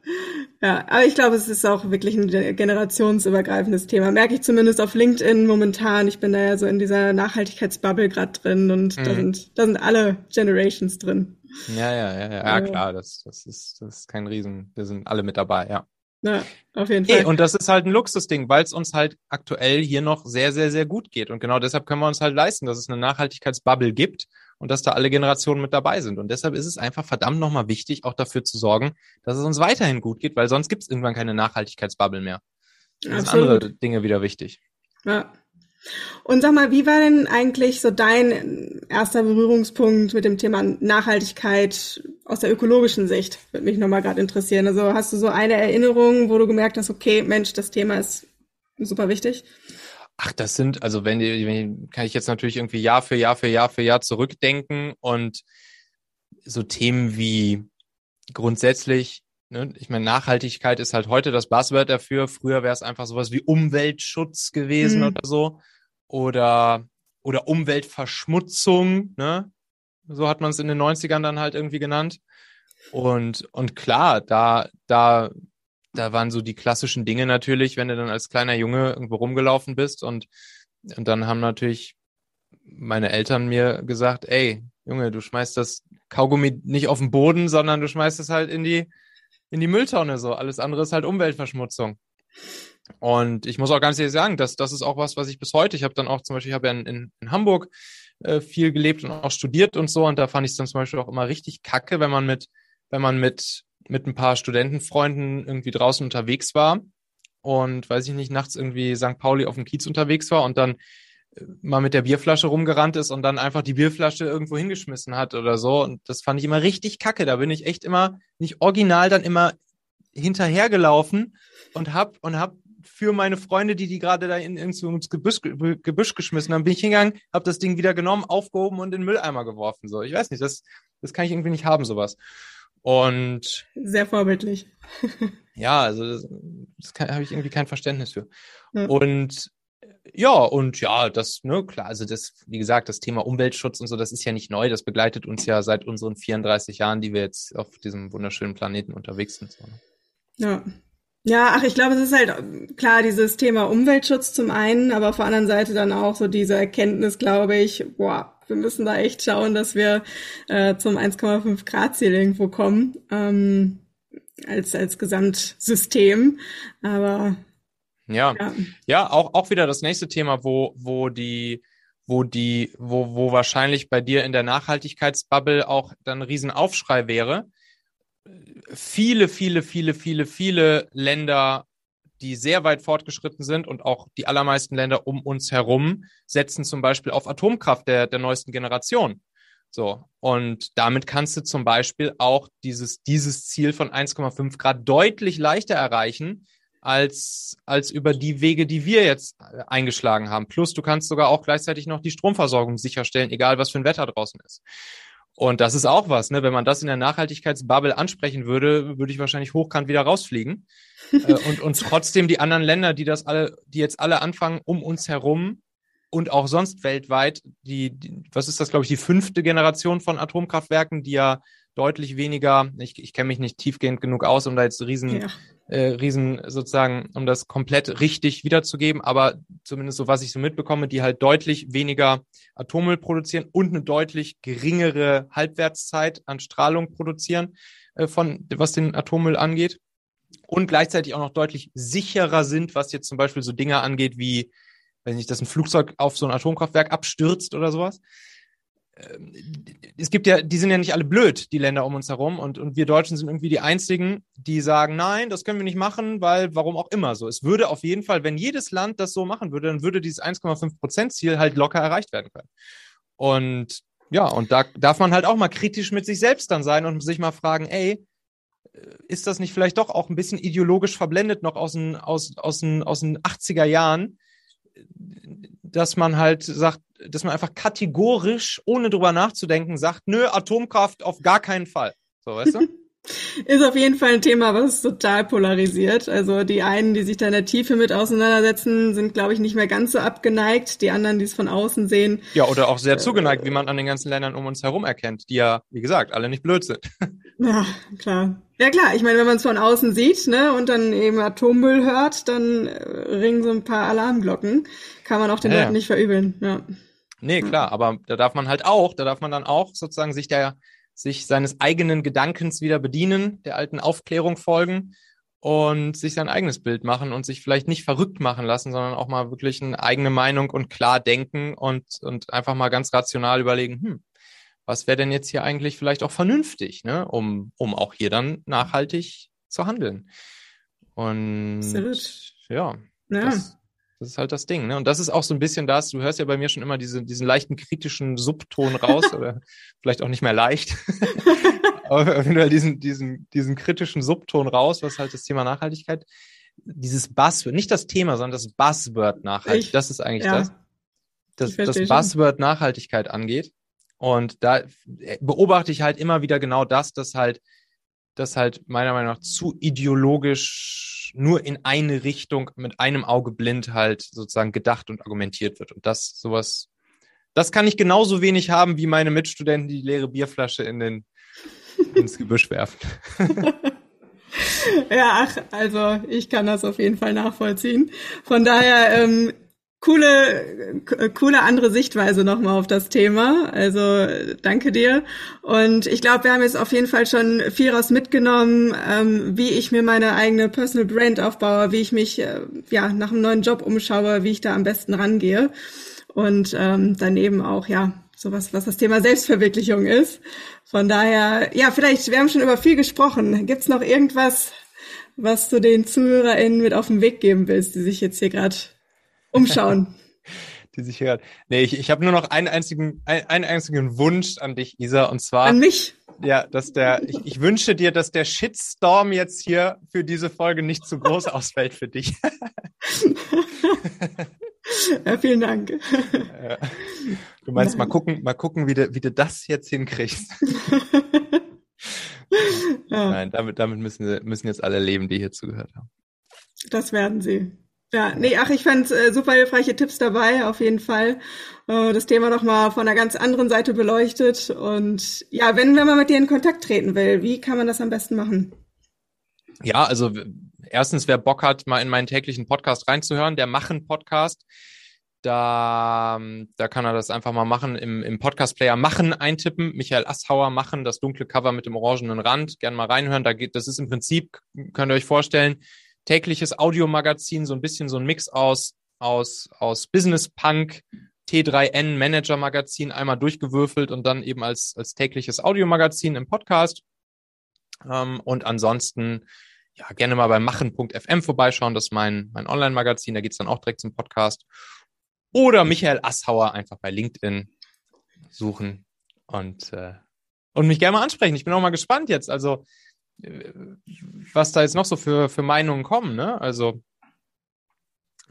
A: ja, aber ich glaube, es ist auch wirklich ein generationsübergreifendes Thema. Merke ich zumindest auf LinkedIn momentan. Ich bin da ja so in dieser Nachhaltigkeitsbubble gerade drin und mhm. da sind da sind alle Generations drin.
B: Ja, ja, ja, ja, ja klar, das, das ist das ist kein Riesen. Wir sind alle mit dabei, ja.
A: Ja, auf jeden Fall.
B: Hey, und das ist halt ein Luxusding, weil es uns halt aktuell hier noch sehr, sehr, sehr gut geht. Und genau deshalb können wir uns halt leisten, dass es eine Nachhaltigkeitsbubble gibt und dass da alle Generationen mit dabei sind. Und deshalb ist es einfach verdammt nochmal wichtig, auch dafür zu sorgen, dass es uns weiterhin gut geht, weil sonst gibt es irgendwann keine Nachhaltigkeitsbubble mehr. Das sind andere Dinge wieder wichtig.
A: Ja, und sag mal, wie war denn eigentlich so dein erster Berührungspunkt mit dem Thema Nachhaltigkeit aus der ökologischen Sicht? Würde mich nochmal gerade interessieren. Also hast du so eine Erinnerung, wo du gemerkt hast, okay, Mensch, das Thema ist super wichtig?
B: Ach, das sind, also wenn, wenn kann ich jetzt natürlich irgendwie Jahr für Jahr für Jahr für Jahr zurückdenken und so Themen wie grundsätzlich Ne? Ich meine, Nachhaltigkeit ist halt heute das Buzzword dafür. Früher wäre es einfach sowas wie Umweltschutz gewesen mhm. oder so. Oder, oder Umweltverschmutzung, ne? So hat man es in den 90ern dann halt irgendwie genannt. Und, und klar, da, da, da waren so die klassischen Dinge natürlich, wenn du dann als kleiner Junge irgendwo rumgelaufen bist und, und dann haben natürlich meine Eltern mir gesagt, ey, Junge, du schmeißt das Kaugummi nicht auf den Boden, sondern du schmeißt es halt in die, in die Mülltonne so. Alles andere ist halt Umweltverschmutzung. Und ich muss auch ganz ehrlich sagen, dass das ist auch was, was ich bis heute, ich habe dann auch zum Beispiel, ich habe ja in, in, Hamburg äh, viel gelebt und auch studiert und so, und da fand ich es dann zum Beispiel auch immer richtig kacke, wenn man mit, wenn man mit, mit ein paar Studentenfreunden irgendwie draußen unterwegs war und weiß ich nicht, nachts irgendwie St. Pauli auf dem Kiez unterwegs war und dann mal mit der Bierflasche rumgerannt ist und dann einfach die Bierflasche irgendwo hingeschmissen hat oder so. Und das fand ich immer richtig kacke. Da bin ich echt immer, nicht original, dann immer hinterhergelaufen und hab, und hab für meine Freunde, die die gerade da in, ins, ins Gebüsch, Gebüsch geschmissen haben, bin ich hingegangen, hab das Ding wieder genommen, aufgehoben und in den Mülleimer geworfen. So, ich weiß nicht, das, das kann ich irgendwie nicht haben, sowas. Und
A: sehr vorbildlich. [LAUGHS]
B: ja, also das, das habe ich irgendwie kein Verständnis für. Ja. Und ja, und ja, das, ne, klar, also das, wie gesagt, das Thema Umweltschutz und so, das ist ja nicht neu, das begleitet uns ja seit unseren 34 Jahren, die wir jetzt auf diesem wunderschönen Planeten unterwegs sind. So, ne?
A: Ja. Ja, ach, ich glaube, es ist halt klar, dieses Thema Umweltschutz zum einen, aber auf der anderen Seite dann auch so diese Erkenntnis, glaube ich, boah, wir müssen da echt schauen, dass wir äh, zum 1,5 Grad Ziel irgendwo kommen, ähm, als, als Gesamtsystem. Aber
B: ja, ja, ja auch, auch wieder das nächste Thema, wo, wo die, wo die, wo, wo wahrscheinlich bei dir in der Nachhaltigkeitsbubble auch dann ein Riesenaufschrei wäre. Viele, viele, viele, viele, viele Länder, die sehr weit fortgeschritten sind und auch die allermeisten Länder um uns herum setzen zum Beispiel auf Atomkraft der, der neuesten Generation. So. Und damit kannst du zum Beispiel auch dieses, dieses Ziel von 1,5 Grad deutlich leichter erreichen, als, als über die Wege, die wir jetzt äh, eingeschlagen haben. Plus, du kannst sogar auch gleichzeitig noch die Stromversorgung sicherstellen, egal was für ein Wetter draußen ist. Und das ist auch was, ne? Wenn man das in der Nachhaltigkeitsbubble ansprechen würde, würde ich wahrscheinlich hochkant wieder rausfliegen. [LAUGHS] äh, und, und trotzdem die anderen Länder, die das alle, die jetzt alle anfangen, um uns herum und auch sonst weltweit, die, die was ist das, glaube ich, die fünfte Generation von Atomkraftwerken, die ja deutlich weniger, ich, ich kenne mich nicht tiefgehend genug aus, um da jetzt riesen ja äh, Riesen sozusagen, um das komplett richtig wiederzugeben, aber zumindest so, was ich so mitbekomme, die halt deutlich weniger Atommüll produzieren und eine deutlich geringere Halbwertszeit an Strahlung produzieren, äh, von was den Atommüll angeht. Und gleichzeitig auch noch deutlich sicherer sind, was jetzt zum Beispiel so Dinge angeht, wie, wenn nicht, dass ein Flugzeug auf so ein Atomkraftwerk abstürzt oder sowas. Ähm, es gibt ja, die sind ja nicht alle blöd, die Länder um uns herum. Und, und wir Deutschen sind irgendwie die einzigen, die sagen, nein, das können wir nicht machen, weil warum auch immer so. Es würde auf jeden Fall, wenn jedes Land das so machen würde, dann würde dieses 1,5 Prozent Ziel halt locker erreicht werden können. Und ja, und da darf man halt auch mal kritisch mit sich selbst dann sein und sich mal fragen, ey, ist das nicht vielleicht doch auch ein bisschen ideologisch verblendet noch aus den, aus, aus den, aus den 80er Jahren, dass man halt sagt, dass man einfach kategorisch, ohne drüber nachzudenken, sagt, nö, Atomkraft auf gar keinen Fall. So, weißt du? [LAUGHS]
A: Ist auf jeden Fall ein Thema, was total polarisiert. Also die einen, die sich da in der Tiefe mit auseinandersetzen, sind, glaube ich, nicht mehr ganz so abgeneigt. Die anderen, die es von außen sehen.
B: Ja, oder auch sehr äh, zugeneigt, wie man an den ganzen Ländern um uns herum erkennt, die ja, wie gesagt, alle nicht blöd sind. [LAUGHS]
A: Ja, klar. Ja klar, ich meine, wenn man es von außen sieht, ne, und dann eben Atommüll hört, dann äh, ringen so ein paar Alarmglocken. Kann man auch den ja, Leuten ja. nicht verübeln. Ja.
B: Nee, klar, [CLEARS THROAT] aber da darf man halt auch, da darf man dann auch sozusagen sich der sich seines eigenen Gedankens wieder bedienen, der alten Aufklärung folgen und sich sein eigenes Bild machen und sich vielleicht nicht verrückt machen lassen, sondern auch mal wirklich eine eigene Meinung und klar denken und, und einfach mal ganz rational überlegen, hm, was wäre denn jetzt hier eigentlich vielleicht auch vernünftig, ne, um, um auch hier dann nachhaltig zu handeln. Und Absolut. ja, ja. Das, das ist halt das Ding, ne? Und das ist auch so ein bisschen das, du hörst ja bei mir schon immer diese, diesen leichten kritischen Subton raus, oder [LAUGHS] vielleicht auch nicht mehr leicht. [LAUGHS] Aber wenn du halt diesen, diesen, diesen kritischen Subton raus, was halt das Thema Nachhaltigkeit, dieses Buzzword, nicht das Thema, sondern das Buzzword Nachhaltigkeit, das ist eigentlich ja. das, das, das Buzzword Nachhaltigkeit angeht. Und da beobachte ich halt immer wieder genau das, dass halt, dass halt meiner Meinung nach zu ideologisch nur in eine Richtung mit einem Auge blind halt sozusagen gedacht und argumentiert wird. Und das sowas, das kann ich genauso wenig haben wie meine Mitstudenten, die, die leere Bierflasche in den, ins Gebüsch werfen. [LAUGHS]
A: ja, ach, also ich kann das auf jeden Fall nachvollziehen. Von daher ähm, coole, coole andere Sichtweise nochmal auf das Thema. Also danke dir. Und ich glaube, wir haben jetzt auf jeden Fall schon viel raus mitgenommen, ähm, wie ich mir meine eigene Personal Brand aufbaue, wie ich mich äh, ja nach einem neuen Job umschaue, wie ich da am besten rangehe. Und ähm, daneben auch, ja, sowas, was das Thema Selbstverwirklichung ist. Von daher, ja, vielleicht, wir haben schon über viel gesprochen. Gibt's noch irgendwas, was du den ZuhörerInnen mit auf den Weg geben willst, die sich jetzt hier gerade umschauen. [LAUGHS]
B: die sich hier. Nee, ich, ich habe nur noch einen einzigen, ein, einen einzigen Wunsch an dich, Isa, und zwar.
A: An mich?
B: Ja, dass der, ich, ich wünsche dir, dass der Shitstorm jetzt hier für diese Folge nicht zu groß [LAUGHS] ausfällt für dich.
A: ja, vielen Dank.
B: Ja. Du meinst, Nein. mal gucken, mal gucken, wie du, wie du das jetzt hinkriegst. [LAUGHS] ja. Nein, damit, damit müssen, müssen jetzt alle leben, die hier zugehört haben.
A: Das werden sie. Ja, nee, ach, ich fand äh, super hilfreiche Tipps dabei, auf jeden Fall. Äh, das Thema nochmal von einer ganz anderen Seite beleuchtet. Und ja, wenn, wenn man mit dir in Kontakt treten will, wie kann man das am besten machen?
B: Ja, also erstens, wer Bock hat, mal in meinen täglichen Podcast reinzuhören, der Machen-Podcast, da, da kann er das einfach mal machen, im, im Podcast-Player Machen eintippen, Michael Asshauer Machen, das dunkle Cover mit dem orangenen Rand, gern mal reinhören. Da geht, das ist im Prinzip, könnt ihr euch vorstellen, tägliches Audiomagazin, so ein bisschen so ein Mix aus, aus, aus Business Punk, T3N Manager Magazin einmal durchgewürfelt und dann eben als, als tägliches Audiomagazin im Podcast. Ähm, und ansonsten, ja, gerne mal bei machen.fm vorbeischauen. Das ist mein, mein Online-Magazin. Da geht's dann auch direkt zum Podcast. Oder Michael Asshauer einfach bei LinkedIn suchen und, äh, und mich gerne mal ansprechen. Ich bin auch mal gespannt jetzt. Also, was da jetzt noch so für, für Meinungen kommen, ne? Also,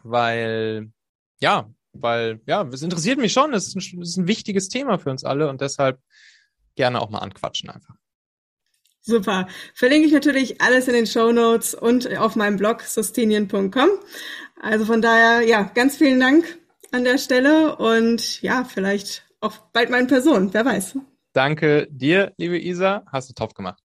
B: weil, ja, weil, ja, es interessiert mich schon. Es ist, ein, es ist ein wichtiges Thema für uns alle und deshalb gerne auch mal anquatschen einfach.
A: Super. Verlinke ich natürlich alles in den Show Notes und auf meinem Blog sustinien.com. Also von daher, ja, ganz vielen Dank an der Stelle und ja, vielleicht auch bald mal in Person, wer weiß.
B: Danke dir, liebe Isa, hast du top gemacht.